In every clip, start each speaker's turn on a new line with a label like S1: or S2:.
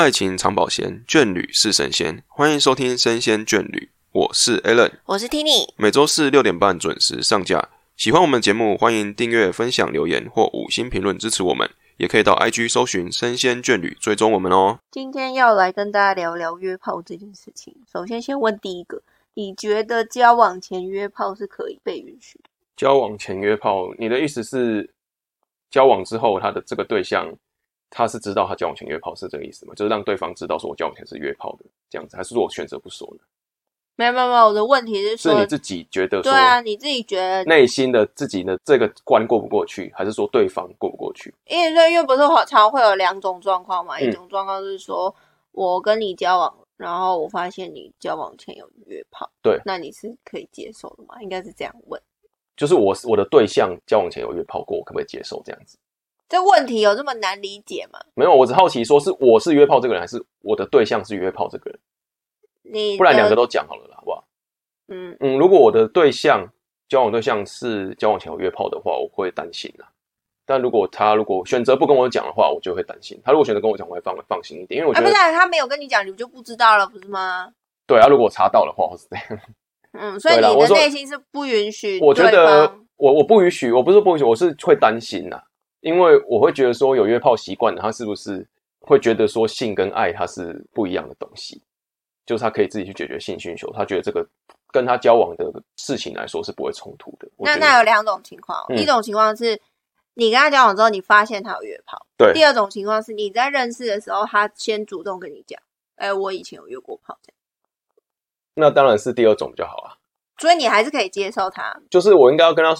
S1: 爱情长保鲜，眷侣是神仙。欢迎收听《生鲜眷侣》，我是 Alan，
S2: 我是 Tini。
S1: 每周四六点半准时上架。喜欢我们节目，欢迎订阅、分享、留言或五星评论支持我们。也可以到 IG 搜寻“生鲜眷侣”，追踪我们哦。
S2: 今天要来跟大家聊聊约炮这件事情。首先，先问第一个，你觉得交往前约炮是可以被允许的？
S1: 交往前约炮，你的意思是交往之后，他的这个对象他是知道他交往前约炮是这个意思吗？就是让对方知道说我交往前是约炮的这样子，还是说我选择不说呢？
S2: 没有没有没有，我的问题是说，
S1: 是你自己觉得
S2: 对啊，你自己觉得
S1: 内心的自己的这个关过不过去，还是说对方过不过去？
S2: 因为因为不是常常会有两种状况嘛，
S1: 嗯
S2: 一种状况是说我跟你交往，然后我发现你交往前有约炮，
S1: 对
S2: 那你是可以接受的吗？应该是这样问。
S1: 就是我我的对象交往前有约炮过，我可不可以接受这样子？
S2: 这问题有这么难理解吗？
S1: 没有，我只好奇说是我是约炮这个人，还是我的对象是约炮这个人？
S2: 你
S1: 不然两个都讲好了啦，好不好？
S2: 嗯，
S1: 嗯，如果我的对象交往对象是交往前有约炮的话，我会担心啦。但如果他如果选择不跟我讲的话，我就会担心。他如果选择跟我讲，我会放放心一点，因为我
S2: 啊，
S1: 觉得、
S2: 不是啊他没有跟你讲，你就不知道了，不是吗？
S1: 对啊，如果我查到的话，或是这样，
S2: 嗯，所以你的内心是不允许
S1: 我觉得我我不允许，我不是不允许，我是会担心呐，因为我会觉得说有约炮习惯的，他是不是会觉得说性跟爱它是不一样的东西，就是他可以自己去解决性需求，他觉得这个跟他交往的事情来说是不会冲突的。
S2: 那那有两种情况，
S1: 嗯
S2: 一种情况是你跟他交往之后，你发现他有约炮；
S1: 对
S2: 第二种情况是你在认识的时候，他先主动跟你讲，哎、我以前有约过炮，
S1: 那当然是第二种比较好啊。
S2: 所以你还是可以接受他。
S1: 就是我应该要跟他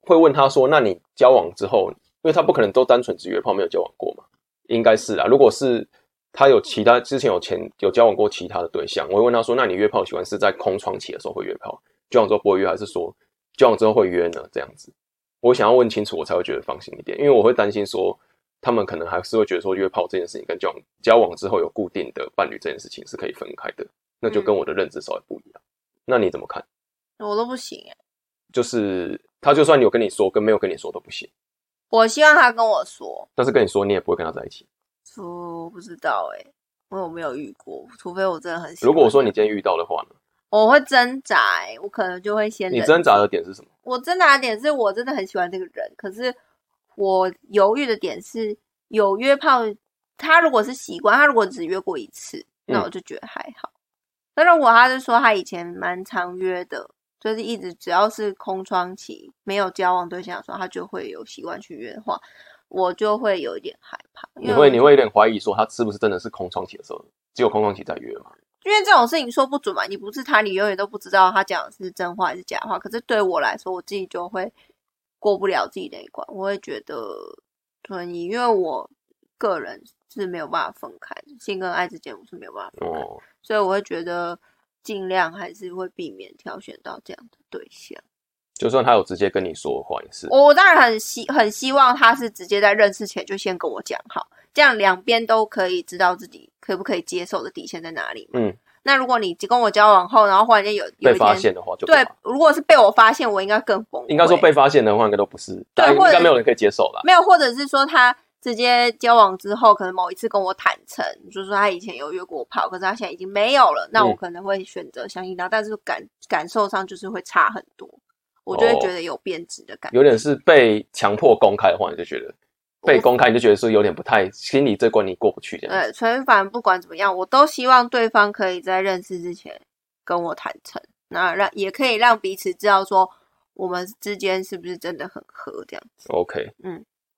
S1: 会问他说，那你交往之后，因为他不可能都单纯只约炮没有交往过嘛，应该是啊。如果是他有其他之前有前有交往过其他的对象，我会问他说，那你约炮喜欢是在空窗期的时候会约炮，交往之后不会约，还是说交往之后会约呢？这样子，我想要问清楚，我才会觉得放心一点，因为我会担心说。他们可能还是会觉得说约炮这件事情跟交往交往之后有固定的伴侣这件事情是可以分开的，那就跟我的认知稍微不一样。那你怎么看？
S2: 我都不行哎、
S1: 就是他就算有跟你说，跟没有跟你说都不行。
S2: 我希望他跟我说，
S1: 但是跟你说，你也不会跟他在一起。
S2: 说不知道哎、因为我没有遇过，除非我真的很喜欢
S1: 如果我说你今天遇到的话呢？
S2: 我会挣扎、欸，我可能就会先
S1: 你挣扎的点是什么？
S2: 我挣扎的点是我真的很喜欢这个人，可是我犹豫的点是有约炮，他如果是习惯，他如果只约过一次，那我就觉得还好。那、如果他是说他以前蛮常约的，就是一直只要是空窗期没有交往对象的时候，他就会有习惯去约的话，我就会有一点害怕。
S1: 你会你会有点怀疑说他是不是真的是空窗期的时候，只有空窗期在约嘛？
S2: 因为这种事情说不准嘛，你不是他，你永远都不知道他讲的是真话还是假话。可是对我来说，我自己就会过不了自己那一关，我会觉得，对你，因为我个人是没有办法分开，性跟爱之间我是没有办法分开，
S1: 哦，
S2: 所以我会觉得尽量还是会避免挑选到这样的对象。
S1: 就算他有直接跟你说话，也是。
S2: 我当然很希很希望他是直接在认识前就先跟我讲好，这样两边都可以知道自己可不可以接受的底线在哪里。
S1: 嗯，
S2: 那如果你跟我交往后，然后忽然间有有
S1: 被发现的话就不
S2: 对，如果是被我发现，我应该更崩溃。
S1: 应该说被发现的话，应该都不是，大家应
S2: 或者
S1: 该没有人可以接受啦。
S2: 没有，或者是说他直接交往之后，可能某一次跟我坦诚，就是说他以前有约过炮，可是他现在已经没有了，那我
S1: 嗯
S2: 可能会选择相信他，但是感感受上就是会差很多，我就会
S1: 哦
S2: 觉得有变质的感觉。
S1: 有点是被强迫公开的话，你就觉得被公开，你就觉得说有点不太心里这关你过不去这样子。
S2: 对，所以反正不管怎么样，我都希望对方可以在认识之前跟我坦诚，那让也可以让彼此知道说我们之间是不是真的很合这样子。
S1: OK，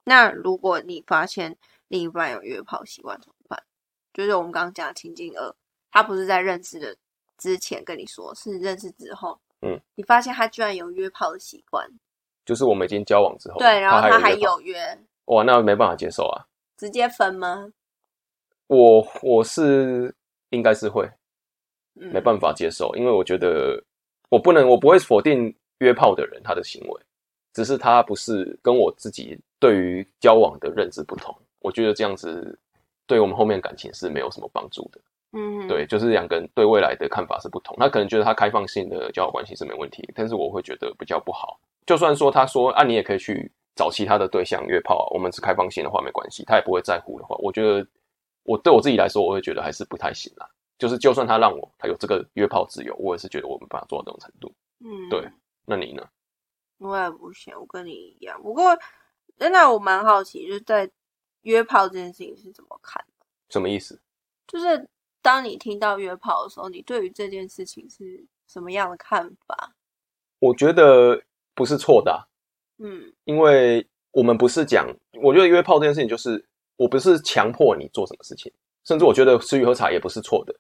S2: 那如果你发现另一半有约炮习惯怎么办？就是我们刚刚讲的情境二，他不是在认识的之前跟你说，是认识之后，
S1: 嗯，
S2: 你发现他居然有约炮的习惯，
S1: 就是我们已经交往之后，
S2: 对，然后他还有约，
S1: 哇，那没办法接受啊。
S2: 直接分吗？
S1: 我我是应该是会
S2: 嗯，
S1: 没办法接受，因为我觉得我不能，我不会否定约炮的人他的行为，只是他不是跟我自己对于交往的认知不同。我觉得这样子对我们后面感情是没有什么帮助的。
S2: 嗯，
S1: 对，就是两个人对未来的看法是不同。他可能觉得他开放性的交往关系是没问题，但是我会觉得比较不好。就算说他说啊，你也可以去找其他的对象约炮啊，我们是开放性的话没关系，他也不会在乎的话，我觉得我对我自己来说，我会觉得还是不太行啦。就是就算他让我他有这个约炮自由，我也是觉得我没办法做到这种程度。
S2: 嗯，
S1: 对，那你呢？
S2: 我也不行，我跟你一样。不过，真的我蛮好奇，就是在约炮这件事情是怎么看的？
S1: 什么意思？
S2: 就是当你听到约炮的时候，你对于这件事情是什么样的看法？
S1: 我觉得不是错的、啊，
S2: 嗯
S1: 因为我们不是讲，我觉得约炮这件事情就是我不是强迫你做什么事情，甚至我觉得吃鱼喝茶也不是错的，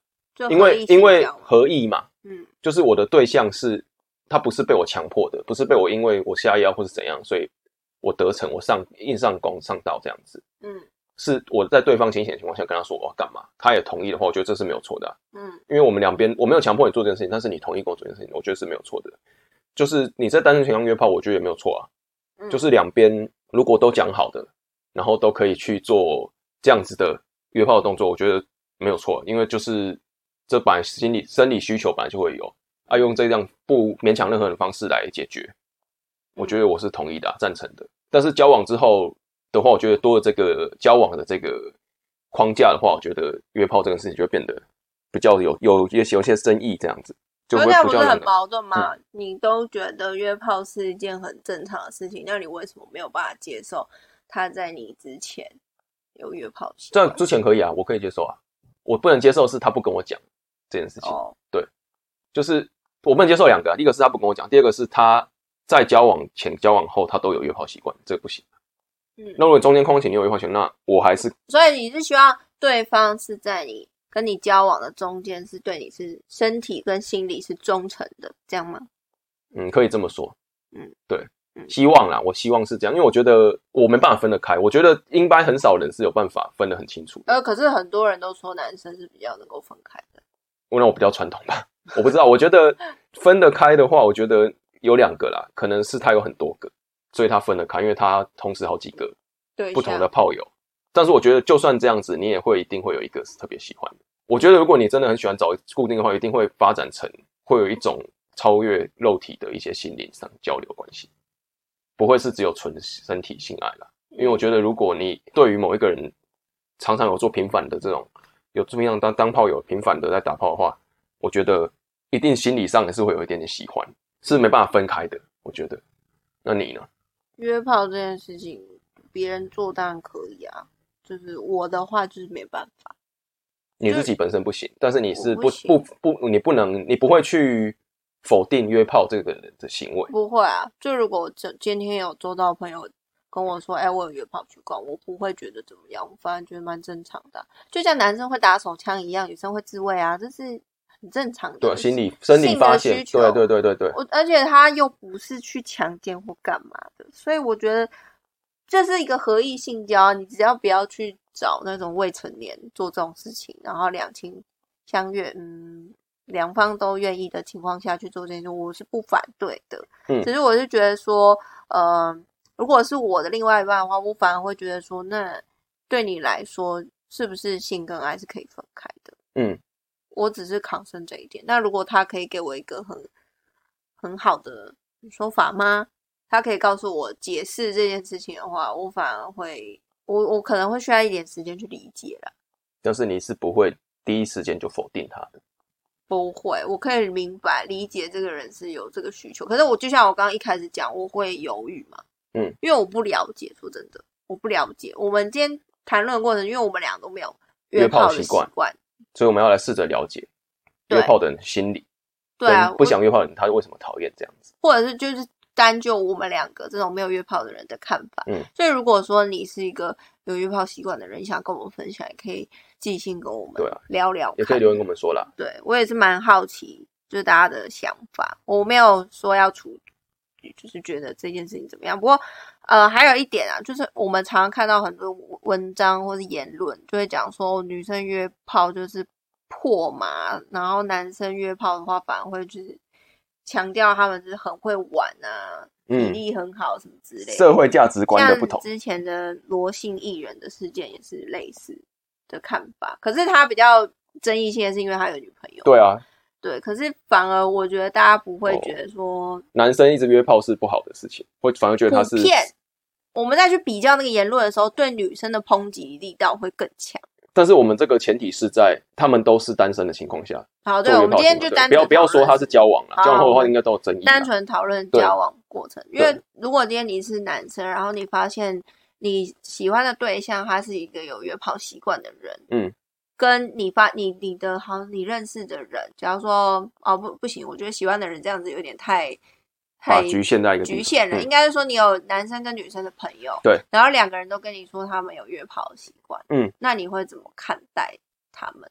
S1: 因为因为合意嘛，
S2: 嗯
S1: 就是我的对象是他不是被我强迫的，不是被我因为我下腰或是怎样，所以我得逞，我上硬上弓上道这样子，
S2: 嗯
S1: 是我在对方清醒的情况下跟他说我要干嘛，他也同意的话，我觉得这是没有错的啊、
S2: 嗯
S1: 因为我们两边我没有强迫你做这件事情，但是你同意跟我做这件事情，我觉得是没有错的。就是你在单身情况约炮，我觉得也没有错啊。
S2: 嗯，
S1: 就是两边如果都讲好的，然后都可以去做这样子的约炮的动作，我觉得没有错，因为就是这本来心理生理需求本来就会有，啊，用这样不勉强任何的方式来解决，我觉得我是同意的、啊，赞成的。但是交往之后的话，我觉得多了这个交往的这个框架的话，我觉得约炮这个事情就会变得比较有有有有些争议，这样子就会
S2: 可是这样不是很矛盾吗？你都觉得约炮是一件很正常的事情，那你为什么没有办法接受他在你之前有约炮习
S1: 这
S2: 惯？
S1: 之前可以啊，我可以接受啊。我不能接受是他不跟我讲这件事情，
S2: 哦，
S1: 就是我不能接受两个、一个是他不跟我讲，第二个是他在交往前、交往后他都有约炮习惯，这个不行。
S2: 嗯，
S1: 那如果中间空闲你有约炮习惯，那我还是
S2: 所以你是希望对方是在你跟你交往的中间，是对你是身体跟心理是忠诚的，这样吗？
S1: 嗯可以这么说，
S2: 嗯，
S1: 对
S2: 嗯，
S1: 希望啦，我希望是这样，因为我觉得我没办法分得开，我觉得应该很少人是有办法分得很清楚。
S2: 呃，可是很多人都说男生是比较能够分开的。
S1: 那我比较传统吧，我不知道。我觉得分得开的话，我觉得有两个啦，可能是他有很多个，所以他分得开，因为他同时好几个
S2: 对，
S1: 不同的炮友。但是我觉得，就算这样子，你也会一定会有一个是特别喜欢的。我觉得，如果你真的很喜欢找固定的话，一定会发展成会有一种超越肉体的一些心灵上交流关系，不会是只有纯身体性爱啦。因为我觉得，如果你对于某一个人常常有做频繁的这种有这么样当当炮友频繁的在打炮的话，我觉得一定心理上也是会有一点点喜欢，是没办法分开的。我觉得，那你呢？
S2: 约炮这件事情，别人做当然可以啊，就是我的话就是没办法。
S1: 你自己本身不行，但是你是不
S2: 不
S1: 不不，你不能，你不会去否定约炮这个人的行为。
S2: 不会啊，就如果我这今天有周到朋友跟我说，哎、我有约炮去逛，我不会觉得怎么样，我反而觉得蛮正常的啊、就像男生会打手枪一样，女生会自慰啊，这是很正常的。
S1: 对，心理生理
S2: 的
S1: 发现
S2: 需，求
S1: 对对对对对，
S2: 我而且他又不是去强奸或干嘛的，所以我觉得这是一个合意性交，你只要不要去找那种未成年做这种事情，然后两情相悦，嗯，两方都愿意的情况下去做这件事，我是不反对的。
S1: 嗯
S2: 只是我是觉得说，呃，如果是我的另外一半的话，我反而会觉得说，那对你来说，是不是性跟爱是可以分开的？
S1: 嗯，
S2: 我只是抗生这一点。那如果他可以给我一个很很好的说法吗？他可以告诉我解释这件事情的话，我反而会，我我可能会需要一点时间去理解啦。
S1: 但是你是不会第一时间就否定他的。
S2: 不会，我可以明白理解这个人是有这个需求，可是我就像我刚刚一开始讲，我会犹豫嘛，
S1: 嗯，
S2: 因为我不了解，说真的，我不了解。我们今天谈论的过程，因为我们俩都没有
S1: 约炮
S2: 炮的习
S1: 惯，所以我们要来试着了解约炮的人心理，
S2: 对啊，
S1: 不想约炮的人他为什么讨厌这样子。
S2: 或者是就是单就我们两个这种没有约炮的人的看法。
S1: 嗯，
S2: 所以如果说你是一个有约炮习惯的人，你想跟我们分享，也可以寄信跟我们
S1: 对啊
S2: 聊聊看，
S1: 也可以留言跟我们说啦。
S2: 对我也是蛮好奇，就是大家的想法。我没有说要处，就是觉得这件事情怎么样。不过，呃，还有一点啊，就是我们常常看到很多文章或是言论，就会讲说女生约炮就是破嘛，然后男生约炮的话反而会就是强调他们就是很会玩啊，体
S1: 嗯，
S2: 力很好什么之类的。
S1: 社会价值观的不同
S2: 像。之前的罗姓艺人的事件也是类似的看法，可是他比较争议性的是因为他有女朋友。
S1: 对啊，
S2: 对，可是反而我觉得大家不会
S1: 哦
S2: 觉得说
S1: 男生一直约炮是不好的事情，会反而觉得他是
S2: 普遍。我们再去比较那个言论的时候，对女生的抨击力道会更强。
S1: 但是我们这个前提是在他们都是单身的情况下，
S2: 好，对，我们今天就单
S1: 不要不要说他是交往了，交往后的话应该都有争议啊。
S2: 单纯讨论交往过程，因
S1: 对
S2: 为如果今天你是男生，然后你发现你喜欢的对象他是一个有约炮习惯的人，
S1: 嗯，
S2: 跟你发你你的好你认识的人，假如说哦不不行，我觉得喜欢的人这样子有点太太
S1: 局限在一个
S2: 局限了，
S1: 嗯
S2: 应该是说你有男生跟女生的朋友，
S1: 对，
S2: 然后两个人都跟你说他们有约炮的习惯，
S1: 嗯，
S2: 那你会怎么看待他们？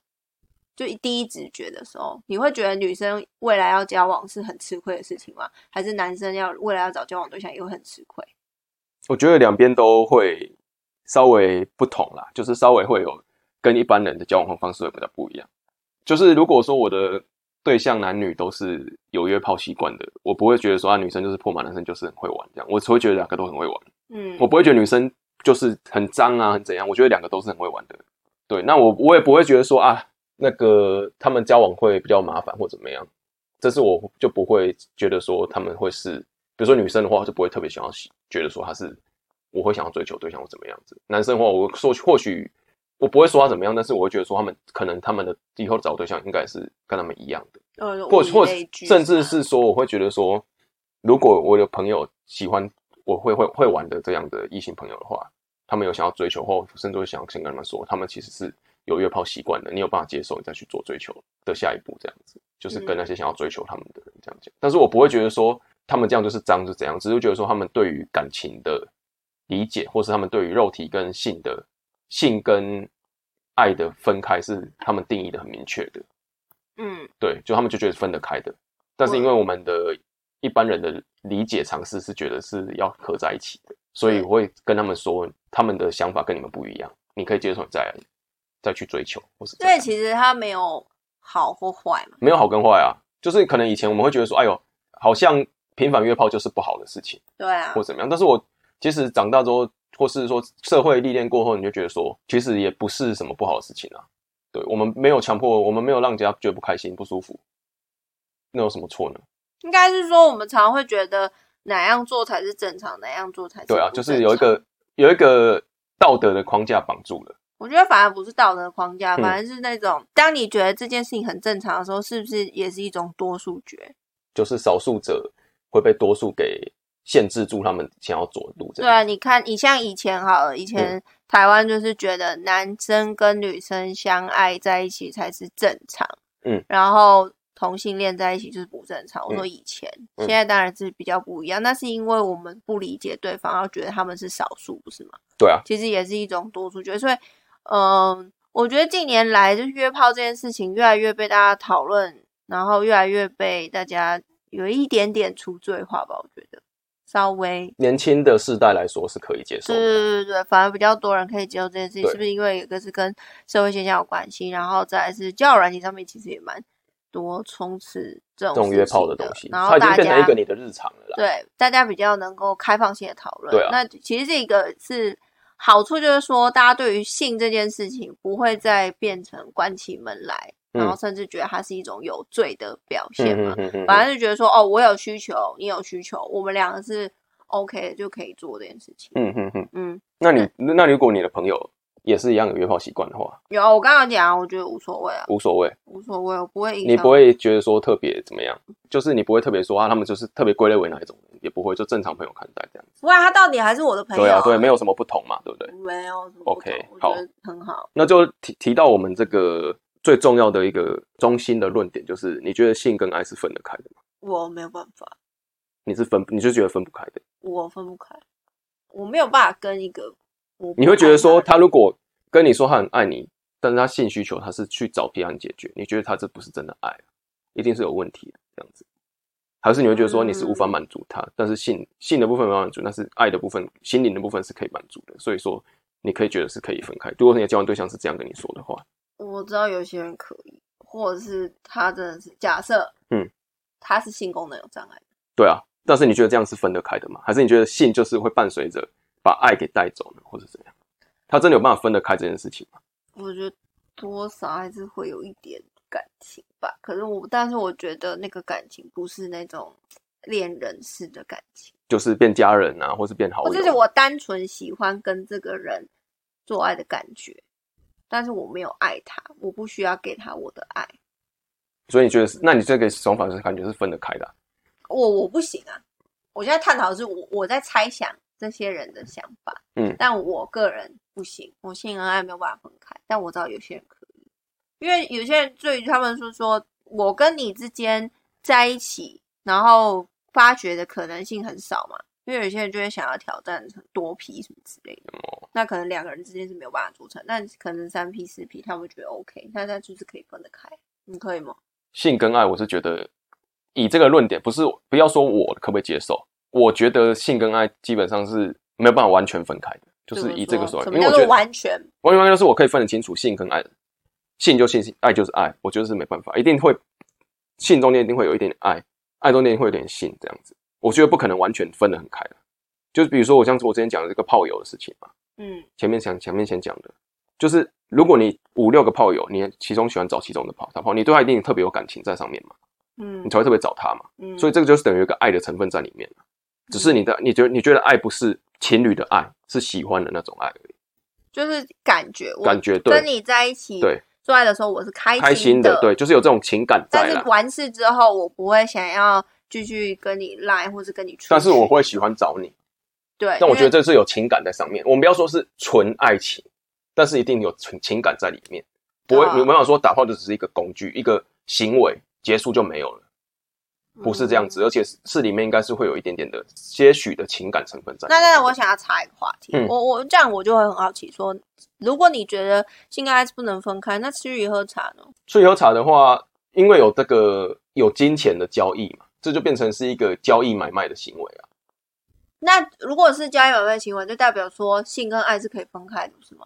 S2: 就第一直觉的时候，你会觉得女生未来要交往是很吃亏的事情吗？还是男生要未来要找交往对象也会很吃亏？
S1: 我觉得两边都会稍微不同啦，就是稍微会有跟一般人的交往方式会比较不一样。就是如果说我的对象男女都是有约炮习惯的，我不会觉得说啊女生就是破马，男生就是很会玩这样，我只会觉得两个都很会玩。
S2: 嗯，
S1: 我不会觉得女生就是很脏啊，很怎样，我觉得两个都是很会玩的。对，那我我也不会觉得说啊，那个他们交往会比较麻烦或怎么样，这是我就不会觉得说他们会是，比如说女生的话，我就不会特别想要喜觉得说他是我会想要追求对象或怎么样子。男生的话，我说或许我不会说他怎么样，但是我会觉得说他们可能他们的以后找对象应该是跟他们一样的。
S2: 呃，
S1: 或或
S2: 物以类聚
S1: 甚至是说，我会觉得说，如果我有朋友喜欢我会会会玩的这样的异性朋友的话，他们有想要追求或甚至会想要先跟他们说，他们其实是有约炮习惯的，你有办法接受，你再去做追求的下一步，这样子就是跟那些想要追求他们的人这样讲。但是我不会觉得说他们这样就是脏是怎样，只是觉得说他们对于感情的理解，或是他们对于肉体跟性的性跟爱的分开是他们定义的很明确的。
S2: 嗯。
S1: 对，就他们就觉得分得开的，但是因为我们的一般人的理解尝试是觉得是要合在一起的，所以我会跟他们说，他们的想法跟你们不一样，你可以接受再再去追求，或是怎
S2: 对，其实他没有好或坏嘛，
S1: 没有好跟坏啊，就是可能以前我们会觉得说，哎呦，好像频繁约炮就是不好的事情
S2: 对啊。
S1: 或，怎么样，但是我其实长大之后，或是说社会历练过后，你就觉得说，其实也不是什么不好的事情啊。对我们没有强迫，我们没有让人家觉得不开心、不舒服，那有什么错呢？
S2: 应该是说我们常会觉得哪样做才是正常，哪样做才是
S1: 对啊，就是有一个有一个道德的框架绑住了。
S2: 我觉得反而不是道德框架，
S1: 嗯
S2: 反而是那种、当你觉得这件事情很正常的时候，是不是也是一种多数决？
S1: 就是少数者会被多数给限制住他们想要走的路。
S2: 对啊，你看，你像以前好了，以前台湾就是觉得男生跟女生相爱在一起才是正常，
S1: 嗯，
S2: 然后同性恋在一起就是不正常。我说以前，
S1: 嗯。
S2: 现在当然是比较不一样，那是因为我们不理解对方，然后觉得他们是少数，不是吗？
S1: 对啊，
S2: 其实也是一种多数决，所以，嗯，我觉得近年来就是约炮这件事情越来越被大家讨论，然后越来越被大家有一点点出罪化吧，我觉得稍微。
S1: 年轻的世代来说是可以接受
S2: 对
S1: 的。
S2: 对对对，反而比较多人可以接受这件事情，是不是因为有一个是跟社会现象有关系，然后再来是交友软件上面其实也蛮多充斥这种
S1: 这种约炮的东西，
S2: 然
S1: 它已经
S2: 后大家
S1: 变成一个你的日常了啦。
S2: 对，大家比较能够开放性的讨论。
S1: 对啊
S2: 那其实这个是好处，就是说大家对于性这件事情不会再变成关起门来，然后
S1: 嗯
S2: 甚至觉得它是一种有罪的表现嘛。反正就觉得说，哦，我有需求，你有需求，我们两个是 OK 的，就可以做这件事情。
S1: 嗯嗯嗯。
S2: 嗯，
S1: 那你那如果你的朋友也是一样有约炮习惯的话，
S2: 有我刚刚讲，我觉得无所谓啊，
S1: 无所谓，
S2: 无所谓，我不会影响。
S1: 你不会觉得说特别怎么样，就是你不会特别说啊，他们就是特别归类为哪一种人，也不会就正常朋友看待这样子。
S2: 不然他到底还是我的朋友、
S1: 对啊，对，没有什么不同嘛，对不对？
S2: 没有什么不同
S1: OK，好
S2: 很好。
S1: 那就提提到我们这个最重要的一个中心的论点，就是你觉得性跟爱是分得开的吗？
S2: 我没有办法，
S1: 你是分，你就觉得分不开的？
S2: 我分不开，我没有办法跟一个我
S1: 你会觉得说，他如果跟你说他很爱你，但是他性需求他是去找别人解决，你觉得他这不是真的爱，一定是有问题的这样子？还是你会觉得说你是无法满足他，但是性性的部分没有满足，但是爱的部分、心灵的部分是可以满足的，所以说你可以觉得是可以分开。如果你的交往对象是这样跟你说的话，
S2: 我知道有些人可以，或者是他真的是假设，
S1: 嗯，
S2: 他是性功能有障碍，
S1: 对啊，但是你觉得这样是分得开的吗？还是你觉得性就是会伴随着把爱给带走呢，或者怎样？他真的有办法分得开这件事情吗？
S2: 我觉得多少还是会有一点感情吧。可是我，但是我觉得那个感情不是那种恋人式的感情，
S1: 就是变家人啊，或是变好友？
S2: 或者是我单纯喜欢跟这个人做爱的感觉。但是我没有爱他，我不需要给他我的爱。
S1: 所以你觉得是？那你这个想法是感觉是分得开的啊、
S2: 我我不行啊！我现在探讨的是我我在猜想这些人的想法，
S1: 嗯
S2: 但我个人不行，我性跟爱没有办法分开，但我知道有些人可以，因为有些人对于他们说说我跟你之间在一起，然后发掘的可能性很少嘛，因为有些人就会想要挑战多批什么之类的，
S1: 哦
S2: 那可能两个人之间是没有办法组成，但可能三批四批他们会觉得 OK，那他就是可以分得开，你可以吗？
S1: 性跟爱，我是觉得以这个论点，不是不要说我可不可以接受，我觉得性跟爱基本上是没有办法完全分开的，就是以这个说因为我觉得
S2: 完全？
S1: 完全就是我可以分得清楚性跟爱的，性就性，爱就是爱，我觉得是没办法，一定会性中间一定会有一点点爱，爱中间会有点性这样子，我觉得不可能完全分得很开的。就是比如说我像我之前讲的这个炮友的事情嘛，
S2: 嗯。
S1: 前面讲前面先讲的，就是如果你五六个炮友，你其中喜欢找其中的炮他炮，你对他一定特别有感情在上面嘛，
S2: 嗯。
S1: 你才会特别找他嘛，
S2: 嗯，
S1: 所以这个就是等于一个爱的成分在里面。只是你的你觉得你觉得爱不是情侣的爱，是喜欢的那种爱而已，
S2: 就是感觉，我
S1: 感觉对
S2: 跟你在一起
S1: 对
S2: 做爱的时候，我是开
S1: 开心
S2: 的，
S1: 的，对，就是有这种情感在。
S2: 但是完事之后，我不会想要继续跟你赖或者跟你出去。
S1: 但是我会喜欢找你，
S2: 对，
S1: 但我觉得这是有情感在上面。我们不要说是纯爱情，但是一定有情情感在里面，不会
S2: 啊
S1: 你没有说打炮就只是一个工具，一个行为结束就没有了，不是这样子，
S2: 嗯
S1: 而且是是里面应该是会有一点点的些许的情感成分在。
S2: 那那我想要插一个话题，
S1: 嗯
S2: 我我这样我就会很好奇说，如果你觉得性跟爱是不能分开，那吃鱼喝茶呢？
S1: 吃鱼喝茶的话，因为有这个有金钱的交易嘛，这就变成是一个交易买卖的行为啊。
S2: 那如果是交易买卖行为，就代表说性跟爱是可以分开的，是吗？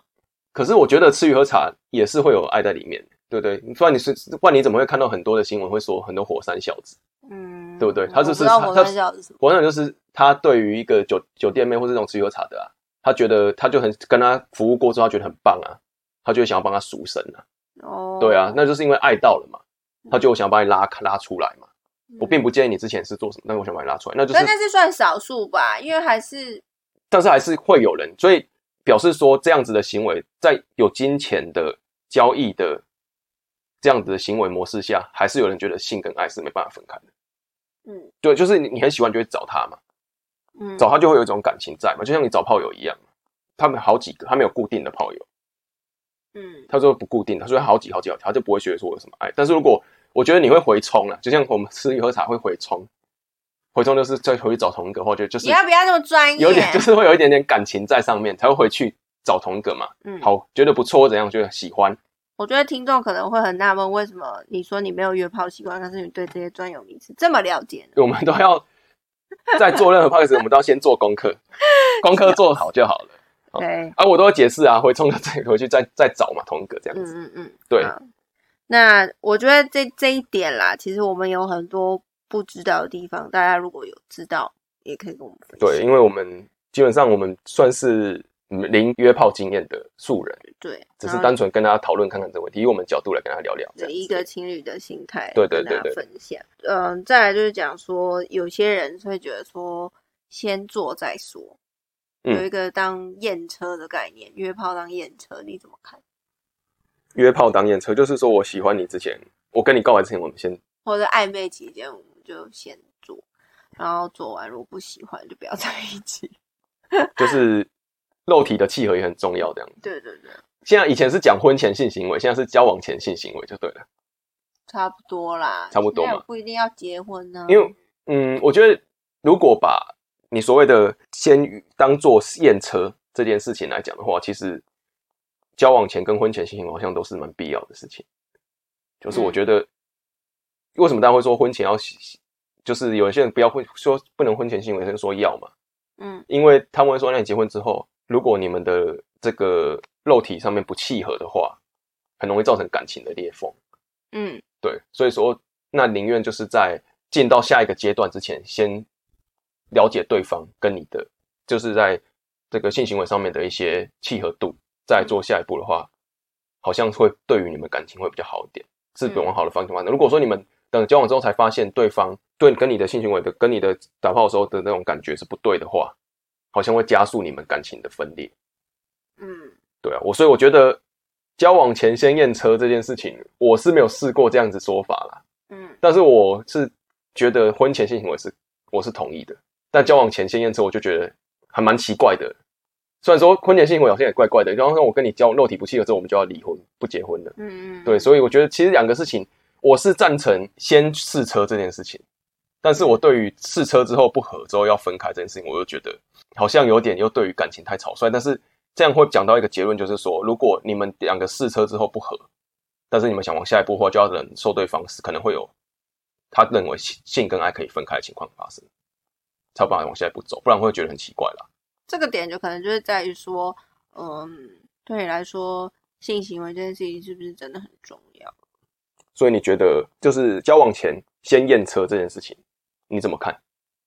S1: 可是我觉得吃鱼喝茶也是会有爱在里面，对不对？不然你是不然你怎么会看到很多的新闻会说很多火山小子？
S2: 嗯，
S1: 对不对他就是
S2: 火山小子。
S1: 火山就是他对于一个酒酒店妹或是这种吃鱼喝茶的啊，他觉得他就很跟他服务过之后，他觉得很棒啊，他就会想要帮他赎身啊。
S2: 哦，
S1: 对啊，那就是因为爱到了嘛，他就想要把你拉拉出来嘛。
S2: 嗯
S1: 我并不建议你之前是做什么，但我想把你拉出来，那就是
S2: 但那是算少数吧，因为还是
S1: 但是还是会有人，所以表示说这样子的行为，在有金钱的交易的这样子的行为模式下，还是有人觉得性跟爱是没办法分开的。
S2: 嗯
S1: 对，就是你你很喜欢就会找他嘛，
S2: 嗯
S1: 找他就会有一种感情在嘛，就像你找炮友一样，他们好几个，他没有固定的炮友，
S2: 嗯
S1: 他说不固定，他说好几好几好几，他就不会觉得说有什么爱。但是如果我觉得你会回冲了，就像我们吃一喝茶会回冲，回冲就是再回去找同一个，或者就是
S2: 你要不要那么专业？
S1: 有点 就是会有一点点感情在上面，才会回去找同一个嘛。
S2: 嗯，
S1: 好，觉得不错或怎样，觉得喜欢，
S2: 我觉得听众可能会很纳闷，为什么你说你没有约炮习惯，但是你对这些专有名词这么了解呢？
S1: 我们都要在做任何 p o d 我们都要先做功课，功课做好就好了。好
S2: 对，
S1: 啊，我都会解释啊，回冲的再回去再再找嘛，同一个这样子。
S2: 嗯嗯嗯，
S1: 对
S2: 好那我觉得这这一点啦，其实我们有很多不知道的地方，大家如果有知道，也可以跟我们分享。
S1: 对，因为我们基本上我们算是嗯零约炮经验的素人，
S2: 对，
S1: 只是单纯跟大家讨论看看这个问题，以我们角度来跟他聊聊。这样子
S2: 的一个情侣的心态，
S1: 对对对对
S2: 分享。嗯、再来就是讲说，有些人会觉得说，先做再说，
S1: 嗯
S2: 有一个当验车的概念，约炮当验车，你怎么看？
S1: 约炮当验车，就是说我喜欢你之前，我跟你告白之前，我们先
S2: 或者暧昧期间，我们就先做，然后做完如果不喜欢，就不要在一起。
S1: 就是肉体的契合也很重要，这样子。
S2: 对对对，
S1: 现在以前是讲婚前性行为，现在是交往前性行为就对了。
S2: 差不多啦，
S1: 差不多嘛
S2: 不一定要结婚呢、
S1: 因为嗯，我觉得如果把你所谓的先当做验车这件事情来讲的话，其实交往前跟婚前性行为好像都是蛮必要的事情。就是我觉得，为什么大家会说婚前要洗，就是有些人不要会说不能婚前性行为，有些人说要嘛，
S2: 嗯。
S1: 因为他们会说，那你结婚之后，如果你们的这个肉体上面不契合的话，很容易造成感情的裂缝。
S2: 嗯。
S1: 对，所以说那宁愿就是在进到下一个阶段之前，先了解对方跟你的，就是在这个性行为上面的一些契合度，再做下一步的话，好像会对于你们感情会比较好一点，是
S2: 嗯
S1: 往好的方向发展。如果说你们等交往之后才发现对方对跟你的性行为的跟你的打炮的时候的那种感觉是不对的话，好像会加速你们感情的分裂。
S2: 嗯
S1: 对啊，我所以我觉得交往前先验车这件事情，我是没有试过这样子说法啦。
S2: 嗯，
S1: 但是我是觉得婚前性行为是我是同意的，但交往前先验车，我就觉得还蛮奇怪的。虽然说婚前性行为好像也怪怪的，然后我跟你交肉体不契合之后，我们就要离婚不结婚了。
S2: 嗯嗯，
S1: 对，所以我觉得其实两个事情，我是赞成先试车这件事情，但是我对于试车之后不合之后要分开这件事情，我又觉得好像有点又对于感情太草率。但是这样会讲到一个结论，就是说，如果你们两个试车之后不合，但是你们想往下一步的话，就要忍受对方是可能会有他认为性性跟爱可以分开的情况发生，才有办法往下一步走，不然会觉得很奇怪啦。
S2: 这个点就可能就是在于说，嗯，对你来说，性行为这件事情是不是真的很重要？
S1: 所以你觉得就是交往前先验车这件事情，你怎么看？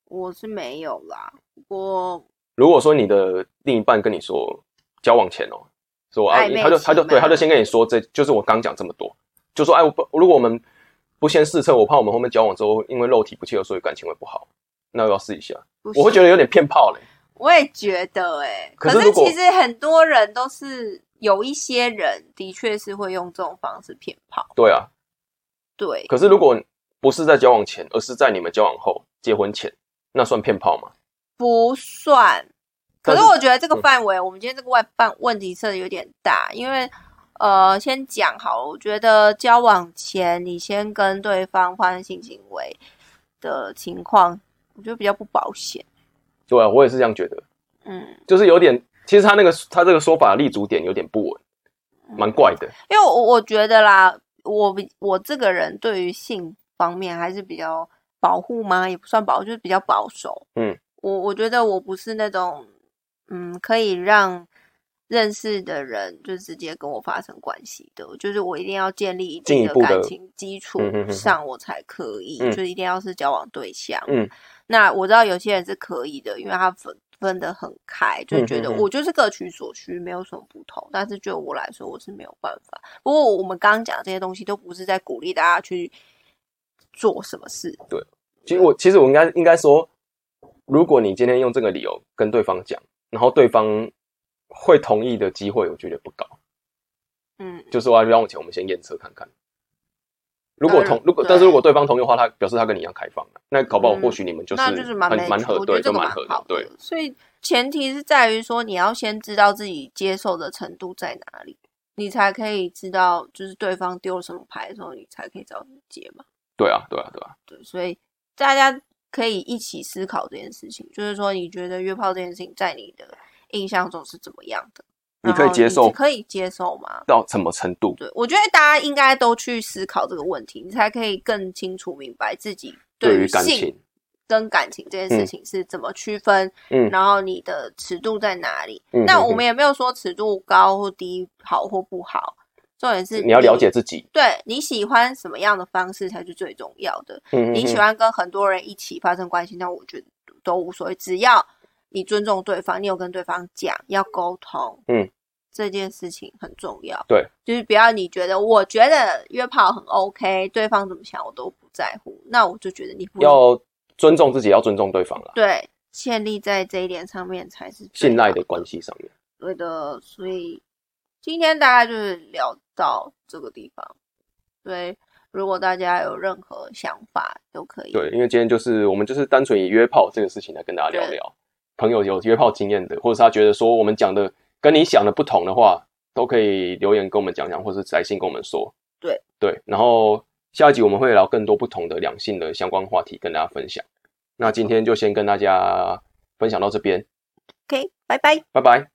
S2: 我是没有啦，不过
S1: 如果说你的另一半跟你说交往前哦，说啊，他就他就对，他就先跟你说，这就是我刚讲这么多，就说哎，我不如果我们不先试车，我怕我们后面交往之后，因为肉体不契合，所以感情会不好，那我要试一下，我会觉得有点骗炮嘞。
S2: 我也觉得哎、可是
S1: 可是
S2: 其实很多人都是有一些人的确是会用这种方式骗炮，
S1: 对啊，
S2: 对，
S1: 可是如果不是在交往前，而是在你们交往后、结婚前，那算骗炮吗？
S2: 不算。可
S1: 是
S2: 是我觉得这个
S1: 嗯
S2: 范围，我们今天这个外范问题设的有点大，因为呃，先讲好了，我觉得交往前你先跟对方发生性行为的情况，我觉得比较不保险。
S1: 对啊，我也是这样觉得，
S2: 嗯，
S1: 就是有点，其实他那个他这个说法立足点有点不稳，蛮怪的。
S2: 因为我我觉得啦，我比我这个人对于性方面还是比较保护吗？也不算保护，就是比较保守。
S1: 嗯，
S2: 我我觉得我不是那种嗯可以让认识的人就直接跟我发生关系的，就是我一定要建立一定的感情基础上，我才可以，
S1: 嗯
S2: 就一定要是交往对象。
S1: 嗯，
S2: 那我知道有些人是可以的，因为他分分得很开，就觉得我就是各取所需，没有什么不同。但是就我来说，我是没有办法。不过我们刚刚讲的这些东西，都不是在鼓励大家去做什么事。
S1: 对其实我其实我应该应该说，如果你今天用这个理由跟对方讲，然后对方会同意的机会，我觉得不高。
S2: 嗯，
S1: 就是我要，让我前我们先验车看看。如果同如果，但是如果对方同意的话，他表示他跟你一样开放的，那搞不好
S2: 嗯
S1: 或许你们就是
S2: 那就是蛮
S1: 很蛮合，对，就蛮合的，对。。
S2: 所以前提是在于说，你要先知道自己接受的程度在哪里，你才可以知道，就是对方丢了什么牌的时候，你才可以知道怎么接嘛。
S1: 对啊，对啊，对啊，
S2: 对，所以大家可以一起思考这件事情，就是说，你觉得约炮这件事情在你的印象中是怎么样的？
S1: 你可以接受
S2: 可以接受吗？
S1: 到什么程度？
S2: 对，我觉得大家应该都去思考这个问题，你才可以更清楚明白自己
S1: 对于
S2: 于性
S1: 感情，
S2: 跟感情这件事
S1: 嗯
S2: 情是怎么区分，
S1: 嗯
S2: 然后你的尺度在哪里？那我们也没有说尺度高或低，好或不好，重点是
S1: 你要了解自己。
S2: 对你喜欢什么样的方式才是最重要的。
S1: 嗯，
S2: 你喜
S1: 嗯
S2: 欢跟很多人一起发生关系，那我觉得都无所谓，只要你尊重对方，你有跟对方讲，要沟通，
S1: 嗯，
S2: 这件事情很重要。
S1: 对，
S2: 就是不要你觉得，我觉得约炮很 OK，对方怎么想我都不在乎，那我就觉得你不
S1: 要尊重自己，要尊重对方了，
S2: 对建立在这一点上面才是
S1: 信赖的关系上面。
S2: 对的，所以今天大概就是聊到这个地方。对，如果大家有任何想法，都可以。
S1: 对，因为今天就是我们就是单纯以约炮这个事情来跟大家聊聊，朋友有约炮经验的，或者是他觉得说我们讲的跟你想的不同的话，都可以留言跟我们讲讲，或是来信跟我们说。
S2: 对
S1: 对，然后下一集我们会聊更多不同的两性的相关话题跟大家分享。那今天就先跟大家分享到这边
S2: ，OK，拜拜。
S1: 拜拜。